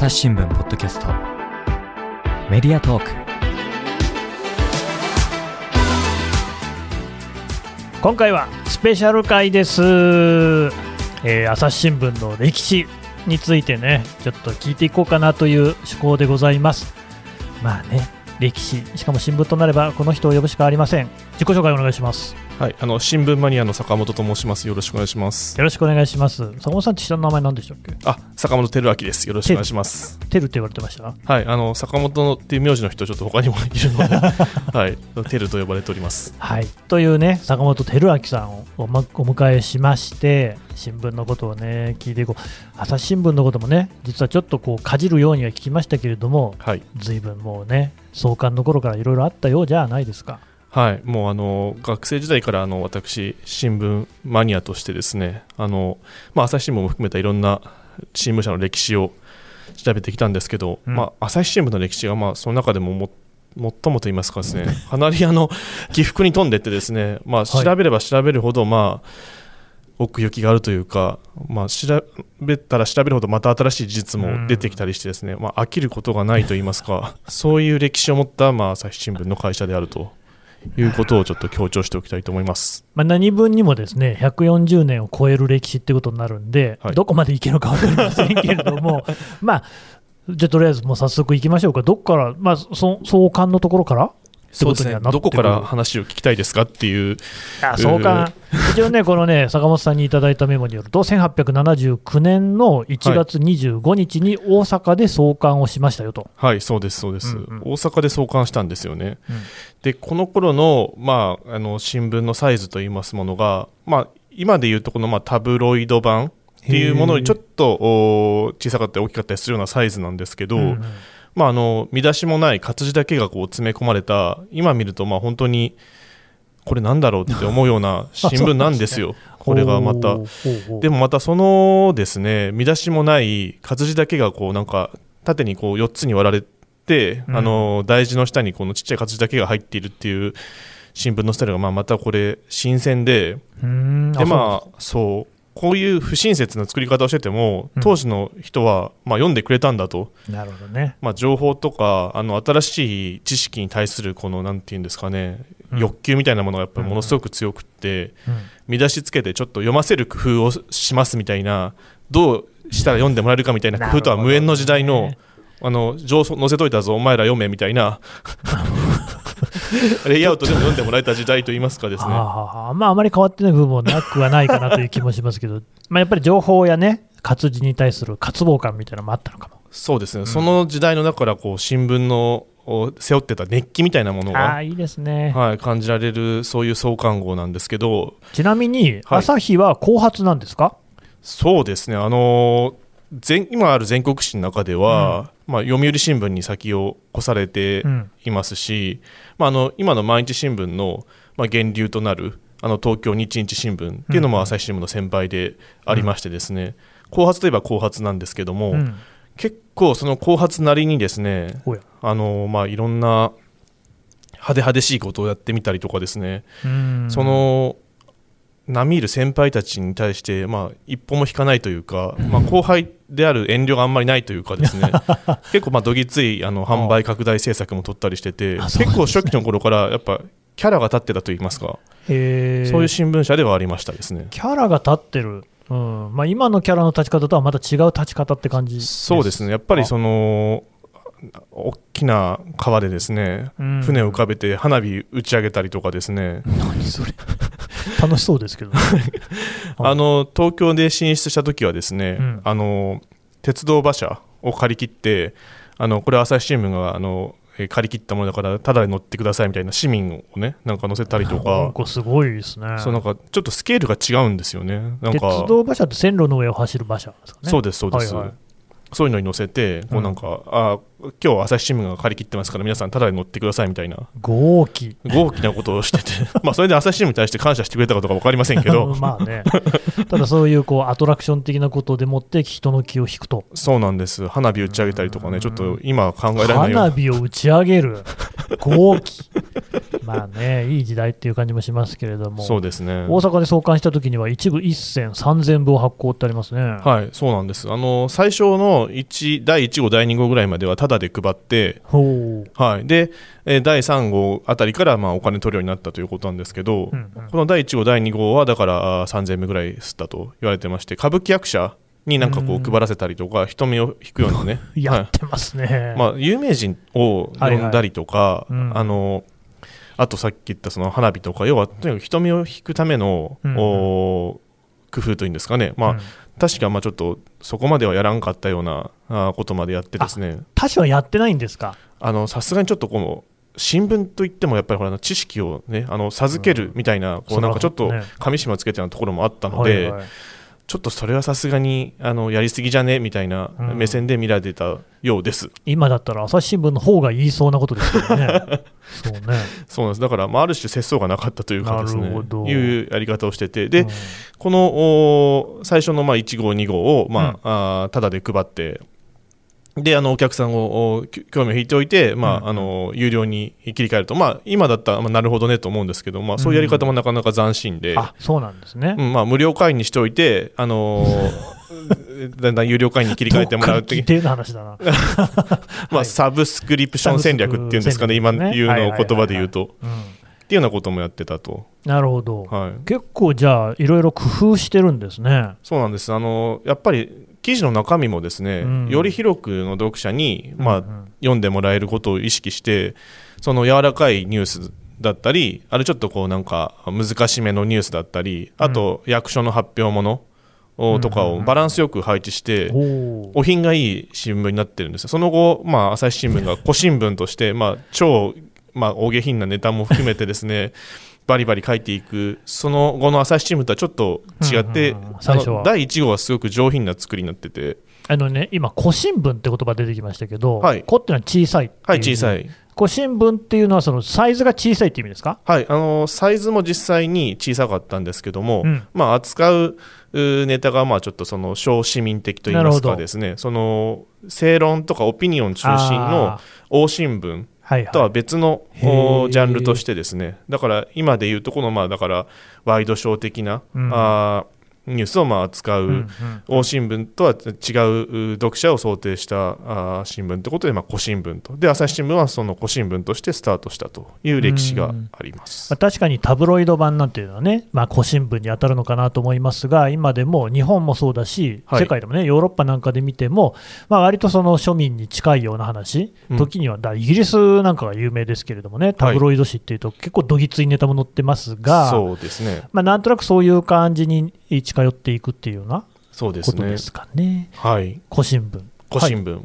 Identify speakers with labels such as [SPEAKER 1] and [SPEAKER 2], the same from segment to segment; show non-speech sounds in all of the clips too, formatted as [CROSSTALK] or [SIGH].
[SPEAKER 1] 朝日新聞ポッドキャスト。メディアトーク。
[SPEAKER 2] 今回はスペシャル回です、えー朝日新聞の歴史についてねちょっと聞いていこうかなという趣向でございます。まあね歴史しかも新聞となればこの人を呼ぶしかありません自己紹介お願いします
[SPEAKER 3] はい、あの新聞マニアの坂本と申します。よろしくお願いします。
[SPEAKER 2] よろしくお願いします坂本さんって下の名前何でしたっけ？
[SPEAKER 3] あ、坂本照明です。よろしくお願いします。
[SPEAKER 2] テルって言われてました？
[SPEAKER 3] はい、あの坂本っていう名字の人ちょっと他にもいるので、[LAUGHS] はい、テルと呼ばれております。
[SPEAKER 2] はい、というね坂本照明さんをお,、ま、お迎えしまして新聞のことをね聞いていこう朝日新聞のこともね実はちょっとこうかじるようには聞きましたけれども
[SPEAKER 3] はい、
[SPEAKER 2] 随分もうね創刊の頃からいろいろあったようじゃないですか。
[SPEAKER 3] はい、もうあの学生時代からあの私新聞マニアとしてですね、あのまあ朝日新聞も含めたいろんな新聞社の歴史を調べてきたんですけど、
[SPEAKER 2] うん。
[SPEAKER 3] まあ朝日新聞の歴史がまあその中でもも最もと言いますかですね、かなりあの起伏に富んでってですね、まあ
[SPEAKER 2] はい。
[SPEAKER 3] 調べれば調べるほどまあ奥行きがあるというか、まあ、調べたら調べるほどまた新しい事実も出てきたりしてですね、まあ、飽きることがないと言いますか [LAUGHS] そういう歴史を持った、まあ、朝日新聞の会社であるということをちょっと強調しておきたいと思います。
[SPEAKER 2] まあ、何分にもですね140年を超える歴史ってことになるんで、
[SPEAKER 3] はい。
[SPEAKER 2] どこまでいけるか分かりませんけれども [LAUGHS] まあじゃあとりあえずもう早速いきましょうか。どっから、まあ、そ創刊のところから
[SPEAKER 3] そうですね。どこから話を聞きたいですかっていう、
[SPEAKER 2] あ創刊、一応ね、このね、[LAUGHS] 坂本さんにいただいたメモによると、1879年の1月25日に大阪で創刊をしましたよと。
[SPEAKER 3] はい、そうです、そうです、
[SPEAKER 2] うんうん。
[SPEAKER 3] 大阪で創刊したんですよね。
[SPEAKER 2] うん。
[SPEAKER 3] で、この頃のまあ、あの新聞のサイズといいますものが、まあ、今でいうとこの、まあ、タブロイド版っていうものにちょっとお小さかったり大きかったりするようなサイズなんですけど、
[SPEAKER 2] うんうん
[SPEAKER 3] まあ、あの見出しもない活字だけがこう詰め込まれた今見るとまあ本当にこれなんだろうって思うような [LAUGHS] 新聞なんですよ、これがまた。でもまたそのですね見出しもない活字だけがこうなんか縦にこう4つに割られて、
[SPEAKER 2] うん。
[SPEAKER 3] あの大字の下にこのちっちゃい活字だけが入っているっていう新聞のスタイルがまあまたこれ新鮮で
[SPEAKER 2] うーん。
[SPEAKER 3] でまあそうこういう不親切な作り方をしてても
[SPEAKER 2] うん。
[SPEAKER 3] 当時の人はまあ読んでくれたんだと。
[SPEAKER 2] なるほどね。
[SPEAKER 3] まあ、情報とかあの新しい知識に対するこのなんていうんですかね、
[SPEAKER 2] うん。
[SPEAKER 3] 欲求みたいなものがやっぱりものすごく強くって、
[SPEAKER 2] うん。
[SPEAKER 3] 見出しつけてちょっと読ませる工夫をしますみたいなどうしたら読んでもらえるかみたいな工夫とは無縁の時代の,、あの情報載せといたぞお前ら読めみたいな [LAUGHS] [LAUGHS] レイアウトでも読んでもらえた時代といいますかですね。
[SPEAKER 2] はあはあはあまあ、あまり変わってない部分もなくはないかなという気もしますけど、[LAUGHS] まあやっぱり情報やね、活字に対する渇望感みたいなのもあったのかも。
[SPEAKER 3] そうですね、その時代の中からこう新聞のを背負ってた熱気みたいなものが、
[SPEAKER 2] ああ、いいですね。
[SPEAKER 3] はい、感じられるそういう創刊号なんですけど。
[SPEAKER 2] ちなみに、
[SPEAKER 3] はい。
[SPEAKER 2] 朝日は後発なんですか？
[SPEAKER 3] そうですね、あのー全今ある全国紙の中では、まあ、読売新聞に先を越されて
[SPEAKER 2] うん。
[SPEAKER 3] いますし、まあ、あの今の毎日新聞の、まあ、源流となるあの東京日日新聞っていうの
[SPEAKER 2] うん
[SPEAKER 3] も朝日新聞の先輩でありましてですね、後発といえば後発なんですけども、
[SPEAKER 2] うん。
[SPEAKER 3] 結構その後発なりにですねあの、まあ、いろんな派手派手しいことをやってみたりとかですね、
[SPEAKER 2] うん。
[SPEAKER 3] その並みいる先輩たちに対して、まあ、一歩も引かないというか、まあ、後輩である遠慮があんまりないというかですね。[LAUGHS] 結構まあどぎついあの販売拡大政策も取ったりしてて結構初期の頃からやっぱキャラが立ってたといいますか、そういう新聞社ではありましたですね。
[SPEAKER 2] キャラが立ってる、うん。まあ、今のキャラの立ち方とはまた違う立ち方って感じ
[SPEAKER 3] そうですね。やっぱりその大きな川でですね
[SPEAKER 2] うん。
[SPEAKER 3] 船を浮かべて花火打ち上げたりとかですね、
[SPEAKER 2] 何それ楽しそうですけどね、[LAUGHS]
[SPEAKER 3] あの東京で進出した時はですね、
[SPEAKER 2] うん。
[SPEAKER 3] あの鉄道馬車を借り切ってあのこれは朝日新聞があのえー借り切ったものだからただで乗ってくださいみたいな市民をねなんか乗せたりとか。
[SPEAKER 2] かすごいですね。
[SPEAKER 3] そうなんかちょっとスケールが違うんですよね。なん
[SPEAKER 2] 鉄
[SPEAKER 3] か
[SPEAKER 2] 道馬車って線路の上を走る馬車ですかね。
[SPEAKER 3] そうですそうです、
[SPEAKER 2] はいはい。
[SPEAKER 3] そういうのに乗せてこうなんか、あ今日朝日新聞が借り切ってますから皆さんただで乗ってくださいみたいな。
[SPEAKER 2] 豪気。
[SPEAKER 3] 豪気なことをしてて。[LAUGHS] まあそれで朝日新聞に対して感謝してくれたかどうか分かりませんけど。[LAUGHS]
[SPEAKER 2] まあね。ただそういうこうアトラクション的なことでもって人の気を引くと。
[SPEAKER 3] そうなんです。花火打ち上げたりとかねちょっと今考えられない
[SPEAKER 2] 花火を打ち上げる。豪気まあねいい時代っていう感じもしますけれども。
[SPEAKER 3] そうですね。
[SPEAKER 2] 大阪で創刊した時には一部一銭3000部を発行ってありますね。
[SPEAKER 3] はいそうなんです。あの最初の1第1号第2号ぐらいまではタダで配ってはい、で、えー第3号あたりからまあお金取るようになったということなんですけど、
[SPEAKER 2] うんうん。
[SPEAKER 3] この第1号、第2号はだからあー3000部ぐらい吸ったと言われてまして、歌舞伎役者になんかこ
[SPEAKER 2] う
[SPEAKER 3] うん。配らせたりとか、人目を引くようなね、[LAUGHS]
[SPEAKER 2] やってますね、
[SPEAKER 3] はい。まあ、有名人を呼んだりとか、
[SPEAKER 2] はいはい。うん。
[SPEAKER 3] あのあとさっき言ったその花火とか、要はとにかく人目を引くための、
[SPEAKER 2] うんうん。
[SPEAKER 3] お工夫というんですかね、まあ
[SPEAKER 2] うん。
[SPEAKER 3] 確かまあちょっとそこまではやらんかったようなことまでやってですね。
[SPEAKER 2] 他社はやってないんですか？
[SPEAKER 3] あのさすがにちょっとこの新聞といってもやっぱりほら知識をねあの授けるみたいな、こうなんかちょっと紙締めをつけてるようなところもあったので、
[SPEAKER 2] はいはい
[SPEAKER 3] ちょっとそれはさすがにあのやりすぎじゃね？みたいな
[SPEAKER 2] うん。
[SPEAKER 3] 目線で見られてたようです、
[SPEAKER 2] 今だったら朝日新聞の方が言いそうなことですけどね。[LAUGHS] そうね。
[SPEAKER 3] そうなんです。だから、まあ、ある種節操がなかったというかですね。いうやり方をしてて。で、
[SPEAKER 2] うん。
[SPEAKER 3] このお最初のまあ1号2号を、まああーただで配ってであのお客さんを興味を引いておいて、まあ
[SPEAKER 2] うん。
[SPEAKER 3] あの有料に切り替えると、まあ、今だったら、まあ、なるほどねと思うんですけど、まあ、そういうやり方もなかなか斬新で、
[SPEAKER 2] あそうなんですね、
[SPEAKER 3] うんまあ、無料会員にしておいて、あのー [LAUGHS] だんだん有料会員に切り替えてもらうって。いう [LAUGHS] まあ、サブスクリプション戦略っていうんですかね、今
[SPEAKER 2] サブスク
[SPEAKER 3] 言うのを言葉で言うと、
[SPEAKER 2] うん、
[SPEAKER 3] っていうようなこともやってたと、
[SPEAKER 2] なるほど、
[SPEAKER 3] はい、
[SPEAKER 2] 結構じゃあいろいろ工夫してるんですね。
[SPEAKER 3] そうなんです。あのやっぱり記事の中身もですね、
[SPEAKER 2] うん。
[SPEAKER 3] より広くの読者に、まあ
[SPEAKER 2] うん。うん
[SPEAKER 3] 読んでもらえることを意識してその柔らかいニュースだったりあれちょっとこうなんか難しめのニュースだったりあと役所の発表ものおとかをバランスよく配置して、
[SPEAKER 2] お
[SPEAKER 3] 品がいい新聞になってるんですよ。その後、まあ、朝日新聞が古新聞として、まあ、超、まあ、大下品なネタも含めてですね [LAUGHS] バリバリ書いていくその後の朝日新聞とはちょっと違って、
[SPEAKER 2] うんうんうん
[SPEAKER 3] あ
[SPEAKER 2] 最初は。
[SPEAKER 3] の第1号はすごく上品な作りになってて、
[SPEAKER 2] あのね今古新聞って言葉出てきましたけど、
[SPEAKER 3] はい。
[SPEAKER 2] 古っていうのは小さい
[SPEAKER 3] はい、小さ
[SPEAKER 2] い。
[SPEAKER 3] い、
[SPEAKER 2] 古新聞っていうのはそのサイズが小さいって意味ですか？
[SPEAKER 3] はい、あのサイズも実際に小さかったんですけども、
[SPEAKER 2] うん。
[SPEAKER 3] まあ、扱ううネタがまあちょっとその小市民的といいますかですねその正論とかオピニオン中心の
[SPEAKER 2] あ
[SPEAKER 3] 大新聞とは別の
[SPEAKER 2] へー。
[SPEAKER 3] おジャンルとしてですね。だから今でいうとこのまあだからワイドショー的な、
[SPEAKER 2] うん。
[SPEAKER 3] あーニュースをまあ扱う、
[SPEAKER 2] うんうん。
[SPEAKER 3] 大新聞とは違うう読者を想定したあー新聞ということで、まあ、古新聞と。で朝日新聞はその古新聞としてスタートしたという歴史があります。
[SPEAKER 2] まあ、。確かにタブロイド版なんていうのはね、まあ、古新聞に当たるのかなと思いますが、今でも日本もそうだし、
[SPEAKER 3] はい。
[SPEAKER 2] 世界でもね、ヨーロッパなんかで見ても、まあ割とその庶民に近いような話、
[SPEAKER 3] うん。
[SPEAKER 2] 時にはだイギリスなんかが有名ですけれどもね、タブロイド紙っていうと、結構どぎついネタも載ってますが、
[SPEAKER 3] そうですね。
[SPEAKER 2] まあ、なんとなくそういう感じに近寄っていくっていうような
[SPEAKER 3] そうですね
[SPEAKER 2] ことで。すかね、
[SPEAKER 3] はい。
[SPEAKER 2] 古新聞。
[SPEAKER 3] 古新聞。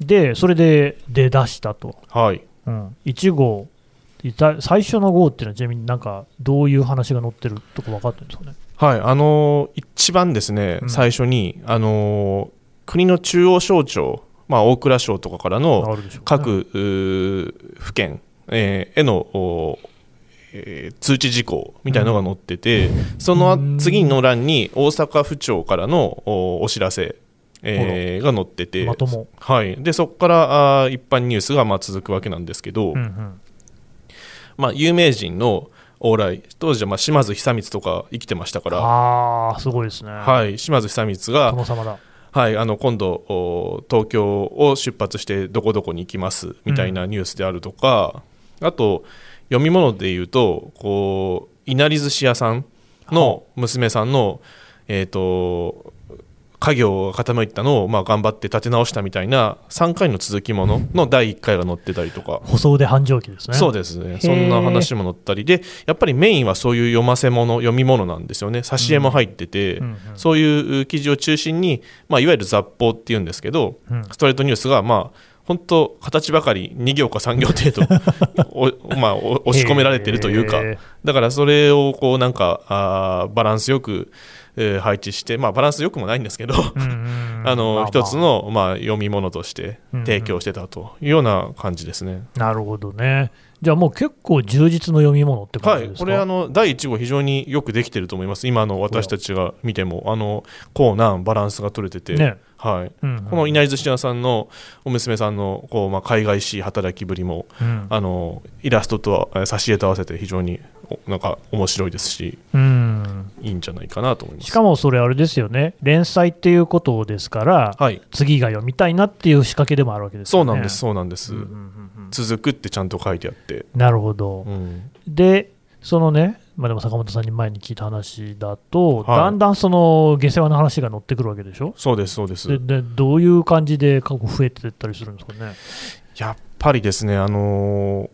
[SPEAKER 2] で、それで出だしたと。
[SPEAKER 3] はい。
[SPEAKER 2] うん、1号、最初の号っていうのは、ちなみになんかどういう話が載ってるとか分かってるんですかね？
[SPEAKER 3] はい。あのー一番ですね、
[SPEAKER 2] うん
[SPEAKER 3] 最初に、あのー国の中央省庁、まあ、大蔵省とかからの各、うー府県、えーへの、おえー通知事項みたいなのが載ってて、その次の欄に大阪府庁からのおお知らせ、えーが載ってて、
[SPEAKER 2] まとも。
[SPEAKER 3] はい、でそこからあー一般ニュースがまあ続くわけなんですけど、
[SPEAKER 2] うんうん。
[SPEAKER 3] まあ、有名人の往来当時はまあ島津久光とか生きてましたから、
[SPEAKER 2] ああ、すごいですね。
[SPEAKER 3] はい、島津久光が、
[SPEAKER 2] 殿様だ。
[SPEAKER 3] はい、あの今度お東京を出発してどこどこに行きますみたいなニュースであるとか、あと読み物で言うとこういなり寿司屋さんの娘さんの、えー、と家業が傾いたのを、まあ、頑張って立て直したみたいな3回の続きものの第1回が載ってたりとか。
[SPEAKER 2] 細腕繁盛期ですね。
[SPEAKER 3] そうですね。そんな話も載ったり。でやっぱりメインはそういう読ませ物読み物なんですよね。挿絵も入ってて、
[SPEAKER 2] うんうん。
[SPEAKER 3] そういう記事を中心に、まあ、いわゆる雑報っていうんですけど、
[SPEAKER 2] うん。
[SPEAKER 3] ストレートニュースがまあ本当形ばかり2行か3行程度 [LAUGHS] お、まあ、お押し込められてるというか。だからそれをこうなんかあーバランスよくえー配置して、まあ、バランス良くもないんですけど、
[SPEAKER 2] うんうん [LAUGHS]
[SPEAKER 3] あの一つの、まあ、読み物として
[SPEAKER 2] うんうん。
[SPEAKER 3] 提供してたというような感じですね。
[SPEAKER 2] なるほどね。じゃあもう結構充実の読み物って
[SPEAKER 3] はい、
[SPEAKER 2] 感じですか、
[SPEAKER 3] これあの第1号非常によくできてると思います。今の私たちが見てもあのコーナーバランスが取れてて、
[SPEAKER 2] ね。
[SPEAKER 3] はい。
[SPEAKER 2] うんうん
[SPEAKER 3] このいなり寿司屋さんのお娘さんのこう、まあ、海外しい働きぶりも
[SPEAKER 2] うん
[SPEAKER 3] あのイラストとはえー挿絵と合わせて非常におなんか面白いですし
[SPEAKER 2] うん
[SPEAKER 3] いいんじゃないかなと思います。
[SPEAKER 2] しかもそれあれですよね。連載っていうことですから、
[SPEAKER 3] はい、
[SPEAKER 2] 次が読みたいなっていう仕掛けでもあるわけですよね。
[SPEAKER 3] そうなんです、そうなんです。
[SPEAKER 2] うんうんうんうん
[SPEAKER 3] 続くってちゃんと書いてあって、
[SPEAKER 2] なるほど。
[SPEAKER 3] うん、
[SPEAKER 2] で、そのね、まあ、でも坂本さんに前に聞いた話だと、
[SPEAKER 3] はい
[SPEAKER 2] だんだんその下世話の話が乗ってくるわけでしょ？
[SPEAKER 3] そうです、そうです。
[SPEAKER 2] ででどういう感じで過去増えてったりするんですかね？
[SPEAKER 3] やっぱりですね、あのー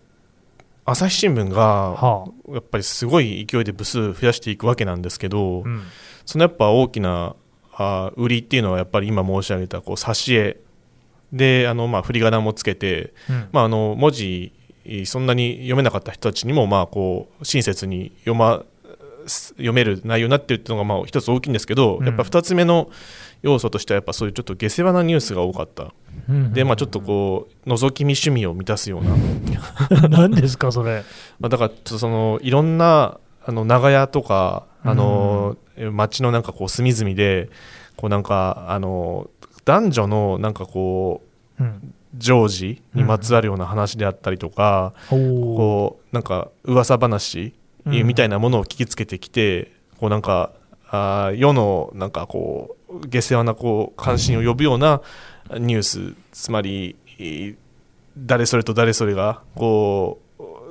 [SPEAKER 3] 朝日新聞が
[SPEAKER 2] はあ
[SPEAKER 3] やっぱりすごい勢いで部数増やしていくわけなんですけど、
[SPEAKER 2] うん
[SPEAKER 3] そのやっぱ大きなあー売りっていうのはやっぱり今申し上げたこう挿絵であのまあ振り仮名もつけて、
[SPEAKER 2] うん。
[SPEAKER 3] まあ、あの文字そんなに読めなかった人たちにもまあこう親切に読ま読める内容になってるっていうのがまあ一つ大きいんですけど、
[SPEAKER 2] うん。
[SPEAKER 3] やっぱ二つ目の要素としてはやっぱそういうちょっと下世話なニュースが多かった、
[SPEAKER 2] うん
[SPEAKER 3] でまあちょっとこう覗き見趣味を満たすような。
[SPEAKER 2] 何ですか、それ。[LAUGHS]
[SPEAKER 3] まあ、だからちょっとそのいろんなあの長屋とかあの、町のなんかこう隅々でこうなんかあの男女のなんかこう
[SPEAKER 2] うん。
[SPEAKER 3] 常時にまつわるような話であったりとか、こうなんか噂話
[SPEAKER 2] うん。
[SPEAKER 3] みたいなものを聞きつけてきて、こうなんかあー世のなんかこう下世話なこう関心を呼ぶようなニュースつまりえー誰それと誰それがこう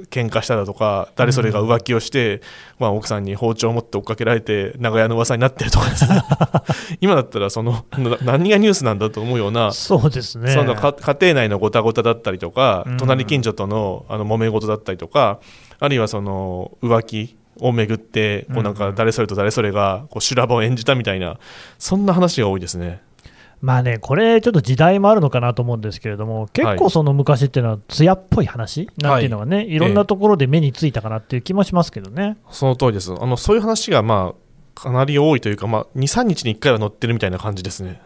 [SPEAKER 3] 喧嘩しただとか誰それが浮気をして、まあ、奥さんに包丁を持って追っかけられて長屋の噂になってるとかですね [LAUGHS] 今だったらそのな何がニュースなんだと思うような
[SPEAKER 2] そうですね。
[SPEAKER 3] そのか家庭内のごたごただったりとか、
[SPEAKER 2] うん
[SPEAKER 3] 隣近所とのあの揉め事だったりとかあるいはその浮気をめぐってこうなんか
[SPEAKER 2] うん
[SPEAKER 3] 誰それと誰それがこう修羅場を演じたみたいなそんな話が多いですね。
[SPEAKER 2] まあね、これ、ちょっと時代もあるのかなと思うんですけれども、結構その昔っていうのは、艶っぽい話なんていうのがね、い、ろんなところで目についたかなっていう気もしますけどね。
[SPEAKER 3] その通りです。あのそういう話がまあかなり多いというか、まあ、23日に1回は載ってるみたいな感じですね。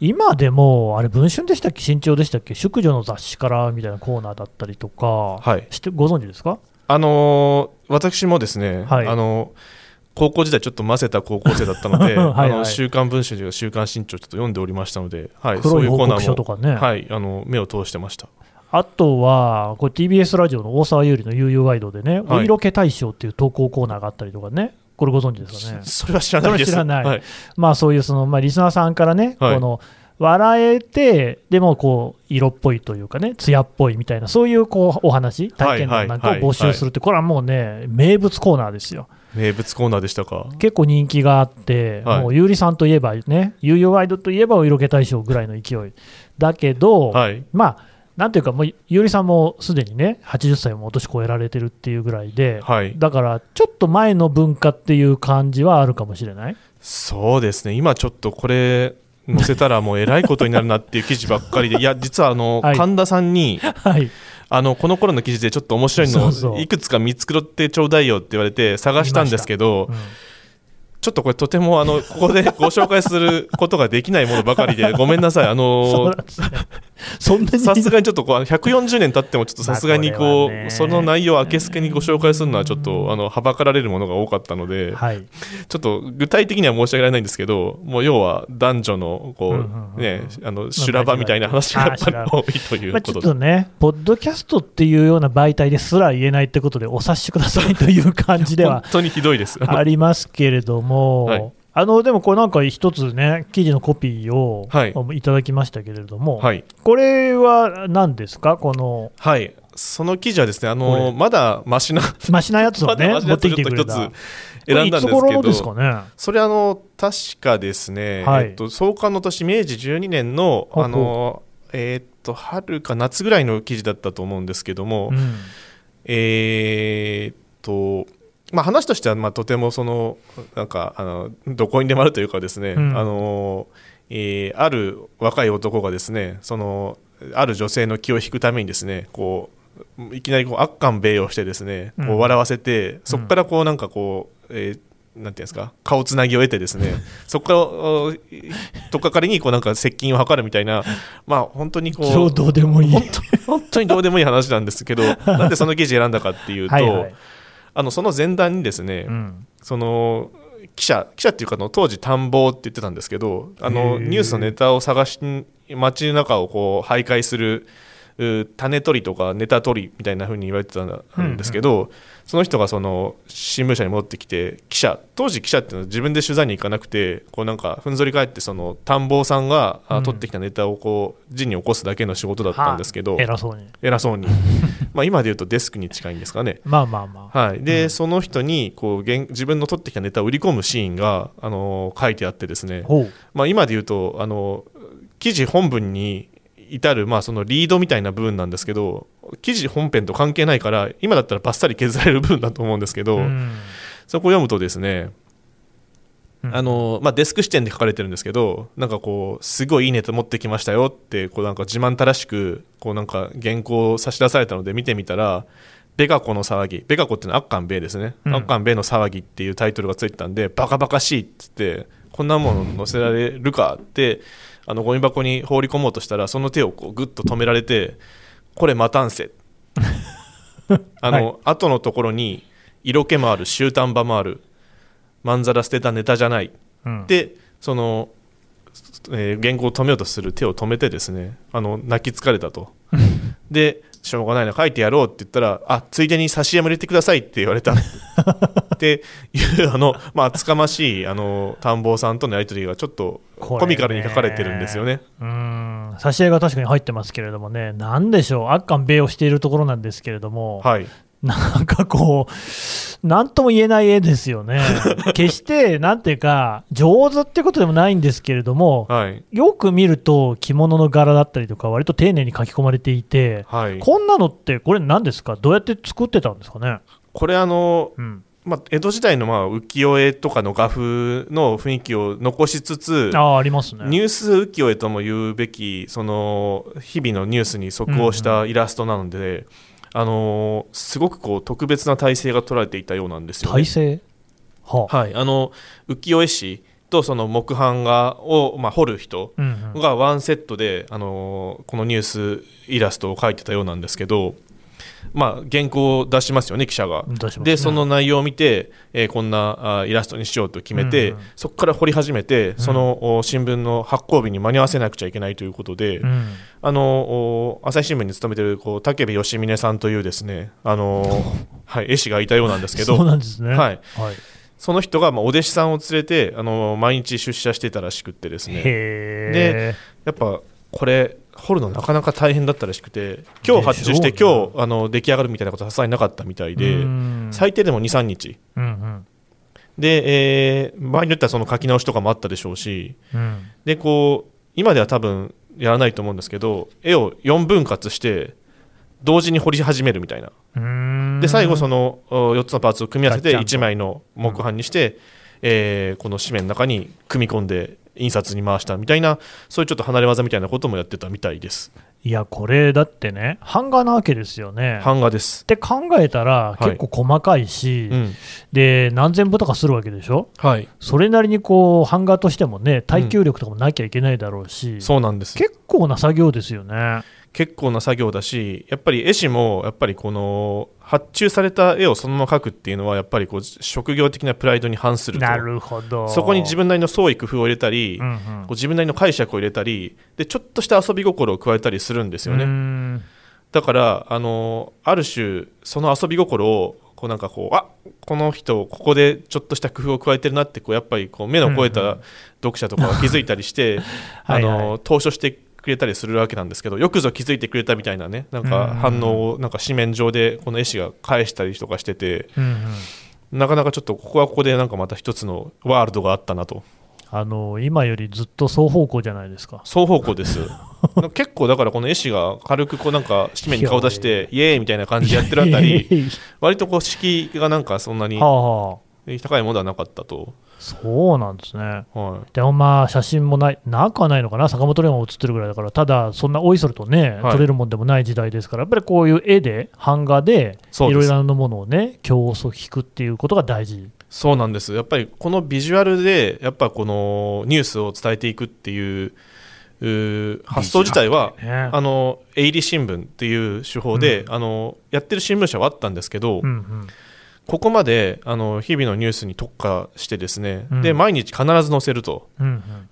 [SPEAKER 2] 今でも、あれ、文春でしたっけ、新潮でしたっけ、淑女の雑誌からみたいなコーナーだったりとか、
[SPEAKER 3] はい。
[SPEAKER 2] 知ってご存知ですか？
[SPEAKER 3] あのー私もですね、
[SPEAKER 2] はい。
[SPEAKER 3] あの高校時代ちょっと混ぜた高校生だったので [LAUGHS]
[SPEAKER 2] はいはい
[SPEAKER 3] あの週刊文春というか週刊新潮ちょっと読んでおりましたので、はい、
[SPEAKER 2] 黒い報告書と
[SPEAKER 3] か
[SPEAKER 2] かね。
[SPEAKER 3] はい、あの目を通してました。
[SPEAKER 2] あとは、これ TBS ラジオの大沢優里の悠々ワイドでね、
[SPEAKER 3] はい
[SPEAKER 2] お色気大賞っていう投稿コーナーがあったりとかね、これご存知ですかね。
[SPEAKER 3] それは知らないです。[LAUGHS]
[SPEAKER 2] それは知らない
[SPEAKER 3] はい、
[SPEAKER 2] まあそういうその、まあ、リスナーさんからね、
[SPEAKER 3] はい
[SPEAKER 2] この笑えて、でもこう色っぽいというかね、艶っぽいみたいな、そういうこうお話、体験談なんかを募集するって、これはもうね、名物コーナーですよ。
[SPEAKER 3] 名物コーナーでしたか？
[SPEAKER 2] 結構人気があって、
[SPEAKER 3] はい
[SPEAKER 2] もうゆうりさんといえばね、悠々ワイドといえばお色気大賞ぐらいの勢い。だけど、
[SPEAKER 3] はい、
[SPEAKER 2] まあ、なんていうか、もうゆうりさんもすでにね、80歳もお年越えられてるっていうぐらいで、
[SPEAKER 3] はい、
[SPEAKER 2] だからちょっと前の文化っていう感じはあるかもしれない？
[SPEAKER 3] そうですね、今ちょっとこれ、載せたらもうえらいことになるなっていう記事ばっかりで、[LAUGHS] いや、実はあの、
[SPEAKER 2] はい。
[SPEAKER 3] 神田さんに、
[SPEAKER 2] はい。
[SPEAKER 3] あのこの頃の記事でちょっと面白いのをいくつか見繕ってちょうだいよって言われて探したんですけど
[SPEAKER 2] うん。
[SPEAKER 3] ちょっとこれとてもあのここでご紹介することができないものばかりでごめんなさい。あの。[LAUGHS]
[SPEAKER 2] そんなに。
[SPEAKER 3] さすがにちょっとこう140年経ってもちょっとさすがにこうその内容をあけすけにご紹介するのはちょっとあのはばかられるものが多かったので
[SPEAKER 2] はい。
[SPEAKER 3] ちょっと具体的には申し上げられないんですけどもう要は男女のこ
[SPEAKER 2] うんうんうん
[SPEAKER 3] うねあの修羅場みたいな話がやっぱり
[SPEAKER 2] あ
[SPEAKER 3] 多いという
[SPEAKER 2] まあ、ちょっ
[SPEAKER 3] ことで
[SPEAKER 2] とね、ポッドキャストっていうような媒体ですら言えないってことで、お察しくださいという感じでは
[SPEAKER 3] 本当にひどいです。
[SPEAKER 2] ありますけれども、
[SPEAKER 3] はい
[SPEAKER 2] あのでもこれなんか一つね、記事のコピーを、
[SPEAKER 3] はい。
[SPEAKER 2] い、ただきましたけれども、
[SPEAKER 3] はい。
[SPEAKER 2] これは何ですか、この
[SPEAKER 3] はい、その記事はですね、あ
[SPEAKER 2] こ
[SPEAKER 3] の
[SPEAKER 2] れ。
[SPEAKER 3] まだマシな [LAUGHS]
[SPEAKER 2] マシなやつをね、持ってきてくれた。
[SPEAKER 3] 選んだんですけ
[SPEAKER 2] これいつ頃のです
[SPEAKER 3] ど、
[SPEAKER 2] かね？
[SPEAKER 3] それあの確かですね、
[SPEAKER 2] はい。
[SPEAKER 3] えっと創刊の年明治12年のあのえっと春か夏ぐらいの記事だったと思うんですけども、
[SPEAKER 2] うん。
[SPEAKER 3] えーっと。まあ、話としてはまあとてもそのなんかあのどこにでもあるというかですね、
[SPEAKER 2] うん。
[SPEAKER 3] あのえーある若い男がですねそのある女性の気を引くためにですねこういきなりこう悪寒米をしてですねこ
[SPEAKER 2] うん。
[SPEAKER 3] う笑わせて、そこからこうなんかこう、えーなんていうんですか顔つなぎを得てですね [LAUGHS] そこからおとっかかりにこうなんか接近を図るみたいなまあ本当にこう
[SPEAKER 2] 超どうでもいい。
[SPEAKER 3] 本当本当にどうでもいい話なんですけど [LAUGHS] なんでその記事選んだかっていうと
[SPEAKER 2] はいはい
[SPEAKER 3] あのその前段にですね、
[SPEAKER 2] うん。
[SPEAKER 3] その記者記者っていうかあの当時探訪って言ってたんですけどあのニュースのネタを探し街の中をこう徘徊するう種取りとかネタ取りみたいな風に言われてたんですけど、その人がその新聞社に戻ってきて記者当時記者っていうのは自分で取材に行かなくてこうなんかふんぞり返ってその探訪さんがあ
[SPEAKER 2] うん
[SPEAKER 3] 取ってきたネタをこう字に起こすだけの仕事だったんですけど、
[SPEAKER 2] 偉そうに。
[SPEAKER 3] 偉そうに [LAUGHS] まあ今で言うとデスクに近いんですかね。
[SPEAKER 2] まあまあまあ。
[SPEAKER 3] はい、で、
[SPEAKER 2] うん
[SPEAKER 3] その人にこう現自分の取ってきたネタを売り込むシーンが、あのー書いてあってですね。まあ、今で言うと、あの記事本文に至る、まあ、そのリードみたいな部分なんですけど記事本編と関係ないから今だったらバッサリ削られる部分だと思うんですけど、
[SPEAKER 2] うん。
[SPEAKER 3] そこを読むとですね、
[SPEAKER 2] うん。
[SPEAKER 3] あのまあ、デスク視点で書かれてるんですけどなんかこうすごいいいネタ持ってきましたよってこうなんか自慢たらしくこうなんか原稿を差し出されたので見てみたら「ベガコの騒ぎ」ベガコってのはアッカンベイですね、
[SPEAKER 2] うん。
[SPEAKER 3] アッカンベイの騒ぎっていうタイトルがついてたんでバカバカしいっつってこんなもの載せられるかってあのゴミ箱に放り込もうとしたらその手をこうグッと止められてこれ待たんせ。[LAUGHS] あの、
[SPEAKER 2] はい。
[SPEAKER 3] 後のところに色気もある終端場もある。まんざら捨てたネタじゃない。
[SPEAKER 2] うん。
[SPEAKER 3] でその、えー原稿を止めようとする手を止めてですねあの泣き疲れたと。[LAUGHS] でしょうがないな書いてやろうって言ったらあついでに差し入れも入れてくださいって言われたって [LAUGHS] いうあのまあ厚かましいあの探訪さんとのやり取りがちょっとコミカルに書かれてるんですよね。
[SPEAKER 2] うん。挿絵が確かに入ってますけれどもね、なんでしょう、アッカン米をしているところなんですけれども、
[SPEAKER 3] はい
[SPEAKER 2] なんかこう、なんとも言えない絵ですよね。[LAUGHS] 決して、なんていうか、上手ってことでもないんですけれども、
[SPEAKER 3] はい
[SPEAKER 2] よく見ると着物の柄だったりとか、割と丁寧に書き込まれていて、
[SPEAKER 3] はい
[SPEAKER 2] こんなのって、これ何ですか？どうやって作ってたんですかね？
[SPEAKER 3] これあの
[SPEAKER 2] うん、
[SPEAKER 3] まあ、江戸時代のまあ浮世絵とかの画風の雰囲気を残しつつ
[SPEAKER 2] ああ、ありますね。
[SPEAKER 3] ニュース浮世絵とも言うべきその日々のニュースに即応したイラストなので、あのーすごくこう特別な体制が取られていたようなんですよ、ね。
[SPEAKER 2] 体。勢はあ。
[SPEAKER 3] はい、あの浮世絵師とその木版画を、まあ、彫る人がワンセットで、あのーこのニュースイラストを描いてたようなんですけど、まあ、原稿を出しますよね記者が。
[SPEAKER 2] ね。
[SPEAKER 3] でその内容を見て、えーこんなあイラストにしようと決めて、
[SPEAKER 2] うんうん。
[SPEAKER 3] そこから彫り始めてその、お新聞の発行日に間に合わせなくちゃいけないということで、
[SPEAKER 2] うん。
[SPEAKER 3] あのお朝日新聞に勤めてるこう武部義峰さんというですねあの、[LAUGHS] はい、絵師がいたようなんですけ
[SPEAKER 2] そう
[SPEAKER 3] ど
[SPEAKER 2] なんですね。
[SPEAKER 3] はい、
[SPEAKER 2] はい、
[SPEAKER 3] その人がまあお弟子さんを連れてあの毎日出社してたらしくってですね。
[SPEAKER 2] へ
[SPEAKER 3] やっぱこれ彫るのなかなか大変だったらしくて今日発注して今日あの出来上がるみたいなことはさすがになかったみたい
[SPEAKER 2] え。
[SPEAKER 3] で
[SPEAKER 2] うん。
[SPEAKER 3] 最低でも23日。
[SPEAKER 2] うん
[SPEAKER 3] で、えー場合によってはその書き直しとかもあったでしょうし
[SPEAKER 2] うん。うん
[SPEAKER 3] でこう今では多分やらないと思うんですけど絵を4分割して同時に彫り始めるみたいな。で最後その4つのパーツを組み合わせて
[SPEAKER 2] ガッチャンと
[SPEAKER 3] 1枚の木版にして、えーこの紙面の中に組み込んで印刷に回したみたいなそういうちょっと離れ技みたいなこともやってたみたいです。
[SPEAKER 2] いや、これだってね、版画なわけですよね。っ
[SPEAKER 3] 版画です、
[SPEAKER 2] て考えたら、
[SPEAKER 3] い。
[SPEAKER 2] 結構細かいし、
[SPEAKER 3] うん。
[SPEAKER 2] で何千部とかするわけでしょ、
[SPEAKER 3] はい、
[SPEAKER 2] それなりにこう版画としてもね、耐久力とかもなきゃいけないだろうし、
[SPEAKER 3] そうなんです。
[SPEAKER 2] 結構な作業ですよね。
[SPEAKER 3] 結構な作業だしやっぱり絵師もやっぱりこの発注された絵をそのまま描くっていうのはやっぱりこう職業的なプライドに反すると。
[SPEAKER 2] なるほど。
[SPEAKER 3] そこに自分なりの創意工夫を入れたり、
[SPEAKER 2] うんうん。
[SPEAKER 3] こう自分なりの解釈を入れたりでちょっとした遊び心を加えたりするんですよね、だからあのある種その遊び心をこうなんかこうあこの人ここでちょっとした工夫を加えてるなってこうやっぱりこう目の肥えた読者とかが気づいたりしてあ [LAUGHS]
[SPEAKER 2] はいはい。
[SPEAKER 3] の投書してくれたりするわけなんですけどよくぞ気づいてくれたみたいなねなんか
[SPEAKER 2] うん。
[SPEAKER 3] 反応をなんか紙面上でこの絵師が返したりとかしてて
[SPEAKER 2] うんうん。
[SPEAKER 3] なかなかちょっとここはここでなんかまた一つのワールドがあったなと。
[SPEAKER 2] あの今よりずっと双方向じゃないですか。
[SPEAKER 3] 双方向です。[LAUGHS] 結構だからこの絵師が軽くこうなんか紙面に顔出してイエーイみたいな感じでやってるあたり割とこう敷居がなんかそんなに高いものではなかったと、
[SPEAKER 2] そうなんですね。
[SPEAKER 3] は
[SPEAKER 2] でもまあ写真もない、なくはないのかな、坂本龍馬が写ってるぐらいだから、ただ、そんなおいそれとね、
[SPEAKER 3] はい。
[SPEAKER 2] 撮れるもんでもない時代ですから、やっぱりこういう絵で、版画で、いろいろなものをね、競争引くっていうことが大事。
[SPEAKER 3] い、そうなんです。やっぱりこのビジュアルでやっぱこのニュースを伝えていくっていううー発想自体は
[SPEAKER 2] ね
[SPEAKER 3] あの営利新聞っていう手法で、あのやってる新聞社はあったんですけど、
[SPEAKER 2] うんうん
[SPEAKER 3] ここまであの日々のニュースに特化してですね、
[SPEAKER 2] うん。
[SPEAKER 3] で毎日必ず載せると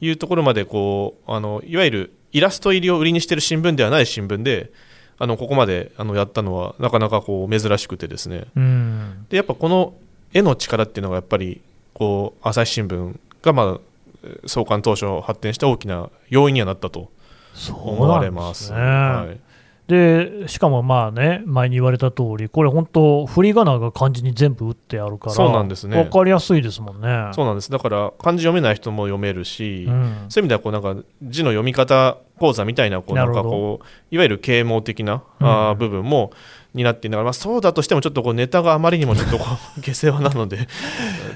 [SPEAKER 3] いうところまでこうあのいわゆるイラスト入りを売りにしてる新聞ではない新聞であのここまであのやったのはなかなかこう珍しくてですね。
[SPEAKER 2] うん。
[SPEAKER 3] でやっぱこの絵の力っていうのがやっぱりこう朝日新聞がまあえー創刊当初発展した大きな要因にはなったと
[SPEAKER 2] そう
[SPEAKER 3] 思われます。
[SPEAKER 2] ですね。
[SPEAKER 3] はい
[SPEAKER 2] でしかもまあね前に言われた通りこれ本当振り仮名が漢字に全部打ってあるから
[SPEAKER 3] そうなんですね。
[SPEAKER 2] 分かりやすいですもんね。
[SPEAKER 3] そうなんです。だから漢字読めない人も読めるし、
[SPEAKER 2] うん。
[SPEAKER 3] そういう意味ではこうなんか字の読み方講座みたいなこうなんかこういわゆる啓蒙的な、あ
[SPEAKER 2] うん。
[SPEAKER 3] ー部分も担っていながら、まあ、そうだとしてもちょっとこうネタがあまりにもちょっとこう [LAUGHS] 下世話なので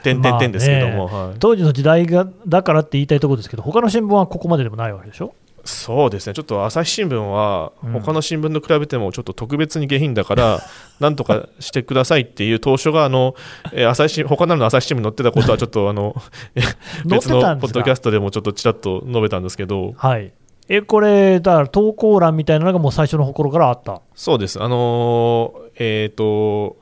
[SPEAKER 3] 点々点ですけども、はい、
[SPEAKER 2] 当時の時代がだからって言いたいところですけど他の新聞はここまででもないわけでしょ？
[SPEAKER 3] そうですね。ちょっと朝日新聞は
[SPEAKER 2] うん。
[SPEAKER 3] 他の新聞と比べてもちょっと特別に下品だから、[LAUGHS] なんとかしてくださいっていう当初があの、えー朝日新他なるの朝日新聞に載ってたことはちょっとあの [LAUGHS] 別のポッドキャストでもちょっとちらっと述べたんですけど。
[SPEAKER 2] はい。えこれだから投稿欄みたいなのがもう最初の頃からあった？
[SPEAKER 3] そうです。あのーえっ、と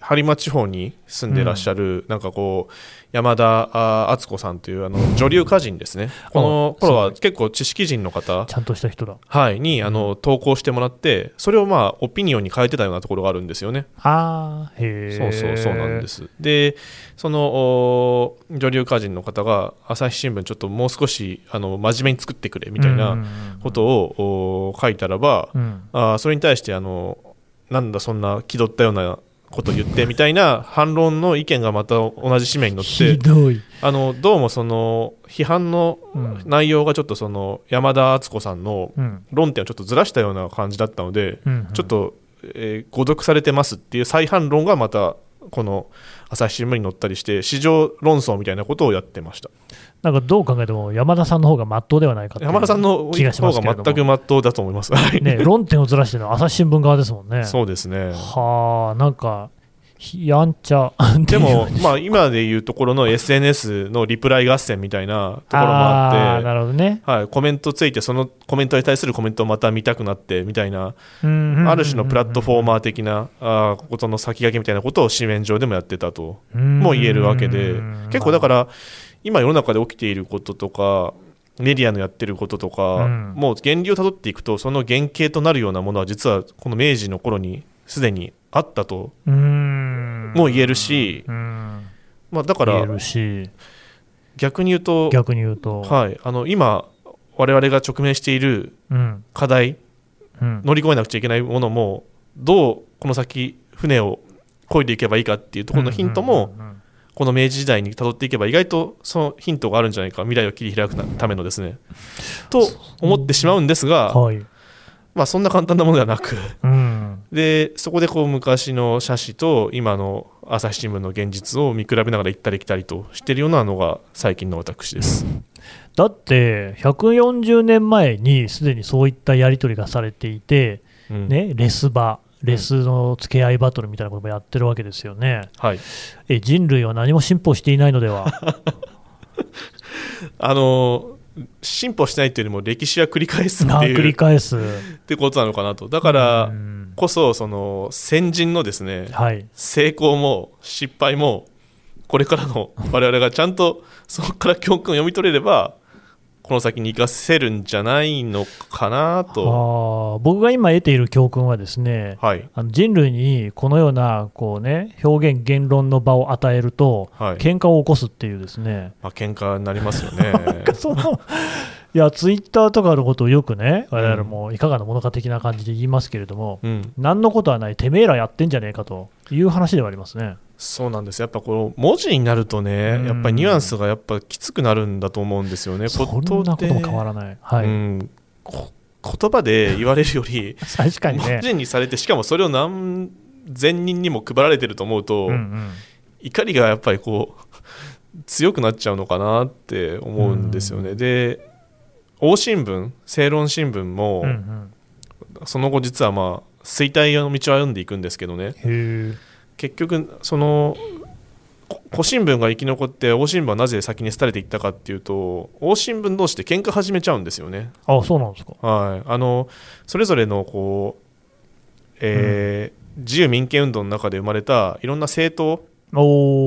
[SPEAKER 3] 播磨地方に住んでらっしゃる、なんかこう山田あ敦子さんというあの女流歌人ですね。この頃は結構知識人の方。
[SPEAKER 2] ちゃんとした人だ。
[SPEAKER 3] はい、にあの投稿してもらってそれをまあオピニオンに変えてたようなところがあるんですよね。
[SPEAKER 2] ああへえ
[SPEAKER 3] そうそうそうなんです。でそのお女流歌人の方が朝日新聞ちょっともう少しあの真面目に作ってくれみたいなことをお書いたらば、
[SPEAKER 2] うん。
[SPEAKER 3] あーそれに対してあのなんだそんな気取ったようなこと言ってみたいな反論の意見がまた同じ紙面に載
[SPEAKER 2] ひ
[SPEAKER 3] ってあのどうもその批判の
[SPEAKER 2] うん。
[SPEAKER 3] 内容がちょっとその山田敦子さんの
[SPEAKER 2] うん。
[SPEAKER 3] 論点をちょっとずらしたような感じだったので、
[SPEAKER 2] うん。
[SPEAKER 3] ちょっと、えー誤読されてますっていう再反論がまたこの朝日新聞に載ったりして市場論争みたいなことをやってました
[SPEAKER 2] なんかどう考えても山田さんの方がまっとうではないか
[SPEAKER 3] 山田さんの
[SPEAKER 2] 気がします
[SPEAKER 3] 方
[SPEAKER 2] けれど
[SPEAKER 3] 全く真っ当だと思います、はい。
[SPEAKER 2] ね、論点をずらしてるのは朝日新聞側ですもんね。
[SPEAKER 3] そうですね。
[SPEAKER 2] はあ、なんか、ひやんちゃ。[LAUGHS]
[SPEAKER 3] でも、まあ、今でいうところの SNS のリプライ合戦みたいなところもあって
[SPEAKER 2] なるほどね。
[SPEAKER 3] はい、コメントついてそのコメントに対するコメントをまた見たくなってみたいな
[SPEAKER 2] あ
[SPEAKER 3] ある種のプラットフォーマー的なあーことの先駆けみたいなことを紙面上でもやってたとも言えるわけで結構だから今世の中で起きていることとかメディアのやってることとか、
[SPEAKER 2] うん。
[SPEAKER 3] もう源流をたどっていくとその原型となるようなものは実はこの明治の頃にすでにあったとも言えるし、
[SPEAKER 2] うん。
[SPEAKER 3] まあ、だから
[SPEAKER 2] 言えるし、
[SPEAKER 3] 逆に言うと、
[SPEAKER 2] 逆に言うと、
[SPEAKER 3] はい、あの今我々が直面している
[SPEAKER 2] うん。
[SPEAKER 3] 課題
[SPEAKER 2] うん。
[SPEAKER 3] 乗り越えなくちゃいけないものもどうこの先船を漕いでいけばいいかっていうところのヒントも、この明治時代に辿っていけば意外とそのヒントがあるんじゃないか。未来を切り開くためのですね。[LAUGHS] と思ってしまうんですが、
[SPEAKER 2] はい。
[SPEAKER 3] まあ、そんな簡単なものではなく。
[SPEAKER 2] うん。
[SPEAKER 3] でそこでこう昔の写真と今の朝日新聞の現実を見比べながら行ったり来たりとしているようなのが最近の私です。
[SPEAKER 2] だって140年前にすでにそういったやり取りがされていて、
[SPEAKER 3] うん。
[SPEAKER 2] ね、レス場レスの付け合いバトルみたいなこともやってるわけですよね。
[SPEAKER 3] はい、
[SPEAKER 2] え人類は何も進歩していないのでは？[LAUGHS]
[SPEAKER 3] あの進歩しないというよりも歴史は繰り返すっていう。
[SPEAKER 2] り返す。
[SPEAKER 3] ってことなのかなと。だから
[SPEAKER 2] うん。
[SPEAKER 3] こそその先人のですね
[SPEAKER 2] はい。
[SPEAKER 3] 成功も失敗もこれからの我々がちゃんとそこから教訓を読み取れればこの先に生かせるんじゃないのかなと、
[SPEAKER 2] 僕が今得ている教訓はですね
[SPEAKER 3] はい。
[SPEAKER 2] あの人類にこのようなこう、ね、表現、言論の場を与えると、
[SPEAKER 3] はい。
[SPEAKER 2] 喧嘩を起こすっていうですね、
[SPEAKER 3] まあ喧嘩になりますよね。[LAUGHS]
[SPEAKER 2] そのいやツイッターとかのことをよくね、我々もいかがなものか的な感じで言いますけれども、
[SPEAKER 3] うん、
[SPEAKER 2] 何のことはない、てめえらやってんじゃねえかという話ではありますね。
[SPEAKER 3] そうなんですやっぱこの文字になるとね
[SPEAKER 2] うん
[SPEAKER 3] やっぱりニュアンスがやっぱきつくなるんだと思うんですよね
[SPEAKER 2] そんなことも変わらない。はい
[SPEAKER 3] うん、こ言葉で言われるより [LAUGHS]
[SPEAKER 2] 確かにね。
[SPEAKER 3] 文字にされてしかもそれを何千人にも配られてると思うと、
[SPEAKER 2] うんうん
[SPEAKER 3] 怒りがやっぱりこう強くなっちゃうのかなって思うんですよね。で王新聞正論新聞も、
[SPEAKER 2] うんうん
[SPEAKER 3] その後実はまあ衰退の道を歩んでいくんですけどね。
[SPEAKER 2] へ
[SPEAKER 3] 結局そのこ古新聞が生き残って王新聞はなぜ先に廃れていったかっていうと王新聞同士で喧嘩始めちゃうんですよね。
[SPEAKER 2] あそうなんですか。
[SPEAKER 3] はい、あのそれぞれのこう、えー自由民権運動の中で生まれたいろんな政党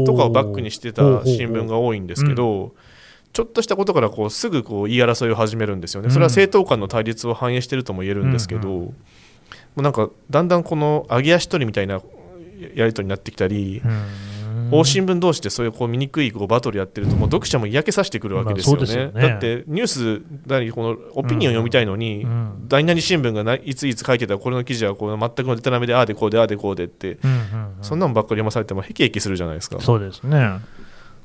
[SPEAKER 3] とかをバックにしてた新聞が多いんですけど、ちょっとしたことからこうすぐこう言い争いを始めるんですよね、それは政党間の対立を反映しているとも言えるんですけど、
[SPEAKER 2] うん
[SPEAKER 3] もうなんかだんだんこの揚げ足取りみたいなやり取りになってきたり、大新聞同士でそういうこう醜いこうバトルやってると、もう読者も嫌気さしてくるわけですよね。
[SPEAKER 2] ですよね
[SPEAKER 3] だってニュースこのオピニオン読みたいのに、
[SPEAKER 2] うん
[SPEAKER 3] 大々新聞がないついつ書いてたこれの記事はこう全くのデタラメでああでこうでああでこうでって、そんなのばっかり読まされてもへきへきするじゃないですか。
[SPEAKER 2] そうですね。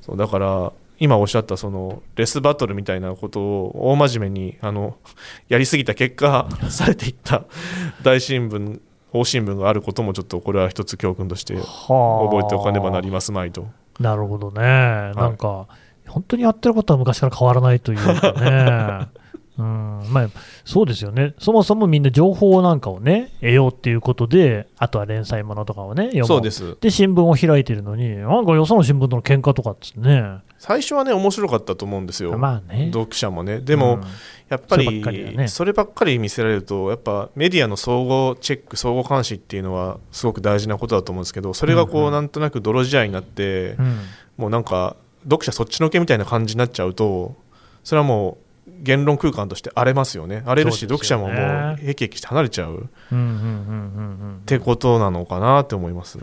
[SPEAKER 3] そうだから今おっしゃったそのレスバトルみたいなことを大真面目にあの [LAUGHS] やりすぎた結果 [LAUGHS] されていった [LAUGHS] 大新聞大新聞があることもちょっとこれは一つ教訓として
[SPEAKER 2] は
[SPEAKER 3] 覚えておかねばなりますまいと。
[SPEAKER 2] なるほどね、なんか、本当にやってることは昔から変わらないというかね、うん。まあ、そうですよね、そもそもみんな情報なんかをね、得ようっていうことで、あとは連載ものとかをね、読も
[SPEAKER 3] そうです。
[SPEAKER 2] で新聞を開いてるのに、なんかよその新聞との喧嘩とかっつね、
[SPEAKER 3] 最初はね面白かったと思うんですよ、
[SPEAKER 2] まあね、
[SPEAKER 3] 読者もね。でも、
[SPEAKER 2] うん。
[SPEAKER 3] やっぱり
[SPEAKER 2] そればっかりだね。
[SPEAKER 3] そればっかり見せられるとやっぱメディアの総合チェック総合監視っていうのはすごく大事なことだと思うんですけどそれがこう、
[SPEAKER 2] うんうん。
[SPEAKER 3] なんとなく泥仕合になって、
[SPEAKER 2] うん。
[SPEAKER 3] もうなんか読者そっちのけみたいな感じになっちゃうとそれはもう言論空間として荒れますよね。荒れるし、
[SPEAKER 2] ね。
[SPEAKER 3] 読者ももうへきへきして離れちゃう。っ
[SPEAKER 2] うんうんうんうんうん
[SPEAKER 3] てことなのかなって思います。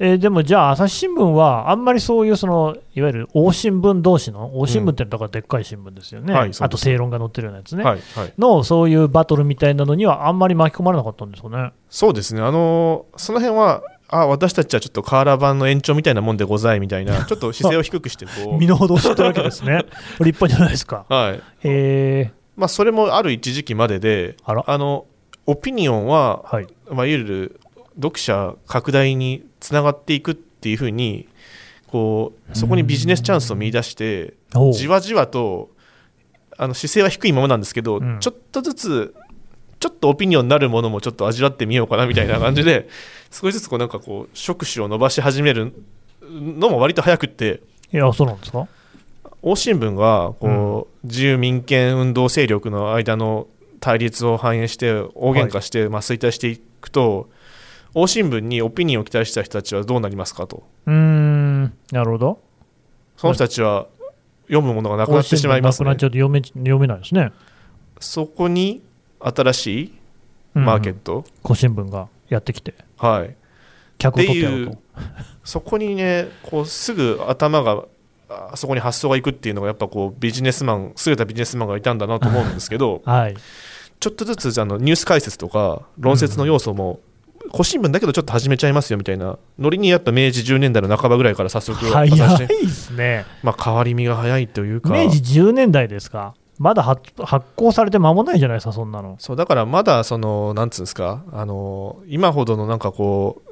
[SPEAKER 2] えーでもじゃあ、朝日新聞はあんまりそういうそのいわゆる大新聞同士の、大新聞ってだからでっかい新聞ですよね、
[SPEAKER 3] はいそうです
[SPEAKER 2] あと正論が載ってるようなやつね、
[SPEAKER 3] はいはい。
[SPEAKER 2] のそういうバトルみたいなのにはあんまり巻き込まれなかったんですかね。
[SPEAKER 3] そうですね。あのその辺はあ私たちはちょっとカーラ版の延長みたいなもんでございみたいな [LAUGHS] ちょっと姿勢を低くしてこ [LAUGHS]
[SPEAKER 2] 身の程を知ってるわけですね。[LAUGHS] 立派じゃないですか。
[SPEAKER 3] うはい。
[SPEAKER 2] え
[SPEAKER 3] まあ、それもある一時期までで
[SPEAKER 2] あ
[SPEAKER 3] のオピニオンは、
[SPEAKER 2] ー、はい。
[SPEAKER 3] まあ、いわゆる読者拡大につながっていくっていうふうにこうそこにビジネスチャンスを見出してじわじわとあの姿勢は低いままなんですけど、
[SPEAKER 2] うん。
[SPEAKER 3] ちょっとずつちょっとオピニオンになるものもちょっと味わってみようかなみたいな感じで少しずつこうなんかこう触手を伸ばし始めるのも割と早くって
[SPEAKER 2] いや、そうなんですか？
[SPEAKER 3] 欧新聞がこう、自由民権運動勢力の間の対立を反映して大喧嘩して、まあ、衰退していくと欧新聞にオピニオンを期待した人たちはどうなりますかと
[SPEAKER 2] うーん、なるほど。
[SPEAKER 3] その人たちは読むものがなくなってしまいますね
[SPEAKER 2] なくなっちゃうと読め読めないですね。
[SPEAKER 3] そこに新しいマーケッ
[SPEAKER 2] うん
[SPEAKER 3] ト、
[SPEAKER 2] 古新聞がやってきて、
[SPEAKER 3] はい
[SPEAKER 2] 客を取ってやろうと。
[SPEAKER 3] そこにねこうすぐ頭があそこに発想がいくっていうのがやっぱこうビジネスマン優れたビジネスマンがいたんだなと思うんですけど
[SPEAKER 2] はい。
[SPEAKER 3] ちょっとずつあのニュース解説とか論説の要素も、古新聞だけどちょっと始めちゃいますよみたいなノリにやっぱ明治10年代の半ばぐらいから早速
[SPEAKER 2] 早いですね。
[SPEAKER 3] まあ、変わり身が早いというか
[SPEAKER 2] 明治10年代ですか？まだ発発行されて間もないじゃないですか、そんなの。
[SPEAKER 3] そうだからまだそのなんつうんですかあの今ほどのなんかこう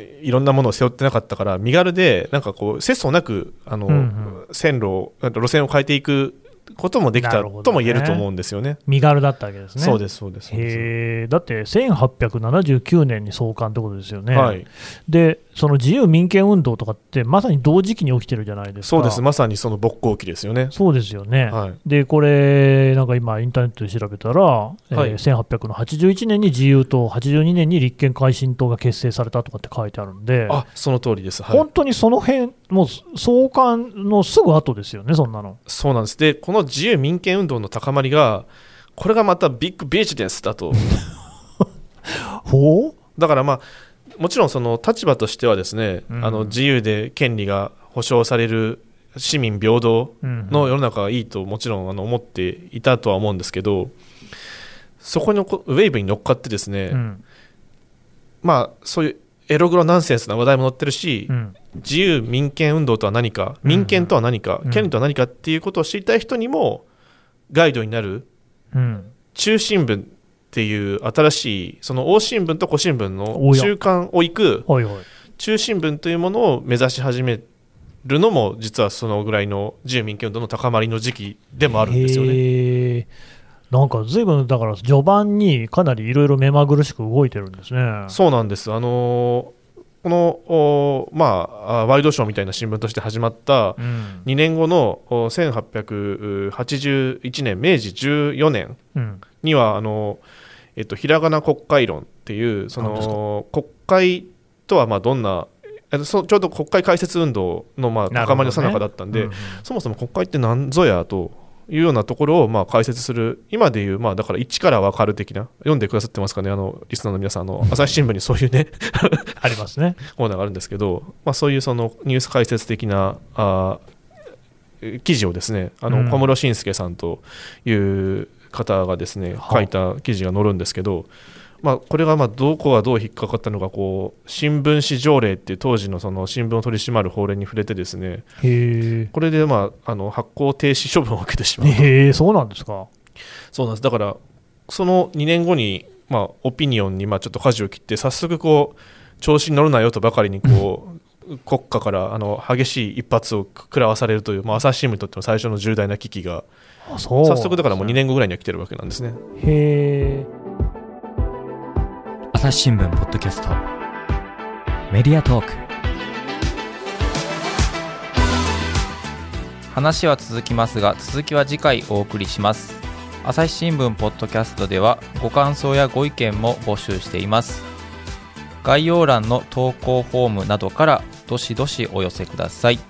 [SPEAKER 3] いろんなものを背負ってなかったから身軽でなんかこう節操なくあの、
[SPEAKER 2] うんうん
[SPEAKER 3] 線路を路線を変えていくこともできた
[SPEAKER 2] ね。
[SPEAKER 3] とも言えると思うんですよね。
[SPEAKER 2] 身軽だったわけですね。
[SPEAKER 3] そうですそうです
[SPEAKER 2] へえだって1879年に創刊ってことですよね、
[SPEAKER 3] はい、
[SPEAKER 2] でその自由民権運動とかって、まさに同時期に起きてるじゃないですか、
[SPEAKER 3] そうですまさにその勃興期ですよね。
[SPEAKER 2] そうですよね、
[SPEAKER 3] はい。
[SPEAKER 2] でこれ、なんか今、インターネットで調べたら、えー
[SPEAKER 3] はい。
[SPEAKER 2] 1881年に自由党、82年に立憲改進党が結成されたとかって書いてあるんで、
[SPEAKER 3] あその通りです、はい。
[SPEAKER 2] 本、当にその辺もう創刊のすぐ後ですよね、そんなの。
[SPEAKER 3] そうなんです。でこの自由民権運動の高まりがこれがまたビッグビジネスだと。[LAUGHS]
[SPEAKER 2] ほう？
[SPEAKER 3] だからまあもちろんその立場としてはですね、
[SPEAKER 2] うん。
[SPEAKER 3] あの自由で権利が保障される市民平等
[SPEAKER 2] うん。
[SPEAKER 3] の世の中がいいともちろんあの思っていたとは思うんですけどそこのこウェーブに乗っかってですね、
[SPEAKER 2] うん。
[SPEAKER 3] まあそういうエログロナンセンスな話題も載ってるし、
[SPEAKER 2] うん。
[SPEAKER 3] 自由民権運動とは何か民権とは何か、
[SPEAKER 2] うん。
[SPEAKER 3] 権利とは何かっていうことを知りたい人にもガイドになる
[SPEAKER 2] うん。
[SPEAKER 3] 中新聞っていう新しいその大新聞と古新聞の中間を行く中新聞というものを目指し始めるのも実はそのぐらいの自由民権運動の高まりの時期でもあるんですよね。
[SPEAKER 2] なんか随分だから序盤にかなりいろいろ目まぐるしく動いてるんですね。
[SPEAKER 3] そうなんです。あのーこのおまあワイドショーみたいな新聞として始まった
[SPEAKER 2] うん。
[SPEAKER 3] 2年後のお1881年明治14年
[SPEAKER 2] うん。
[SPEAKER 3] にはあの、えっと、ひらがな国会論っていうその国会とはまあどんなえっとそうちょうど国会開設運動のまあ高まりの最中だったんで、
[SPEAKER 2] うんうん。
[SPEAKER 3] そもそも国会って何ぞやというようなところをまあ解説する今でいうまあだから一から分かる的な読んでくださってますかねあのリスナーの皆さんあの朝日新聞にそういうね [LAUGHS]
[SPEAKER 2] ありますね。
[SPEAKER 3] コーナーがあるんですけど、まあ、そういうそのニュース解説的なあー記事をですねあ
[SPEAKER 2] うん。
[SPEAKER 3] の小室慎介さんという方がですね
[SPEAKER 2] は
[SPEAKER 3] 書いた記事が載るんですけど、まあ、これがまあどこがどう引っかかったのかこう新聞紙条例っていう当時のその新聞を取り締まる法令に触れてですね
[SPEAKER 2] へ
[SPEAKER 3] これでまああの発行停止処分を受けてしまう
[SPEAKER 2] そうなんですか。
[SPEAKER 3] そうなんですだからその2年後に、まあ、オピニオンにまあちょっと舵を切って早速こう調子に乗るなよとばかりにこう、国家からあの激しい一発を食らわされるという、まあ、朝日新聞にとっての最初の重大な危機が早速だからもう2年後ぐらいには来てるわけなんですね。
[SPEAKER 2] へえ。
[SPEAKER 1] 朝日新聞ポッドキャスト。メディアトーク。
[SPEAKER 4] 話は続きますが続きは次回お送りします。朝日新聞ポッドキャストではご感想やご意見も募集しています。概要欄の投稿フォームなどからどしどしお寄せください。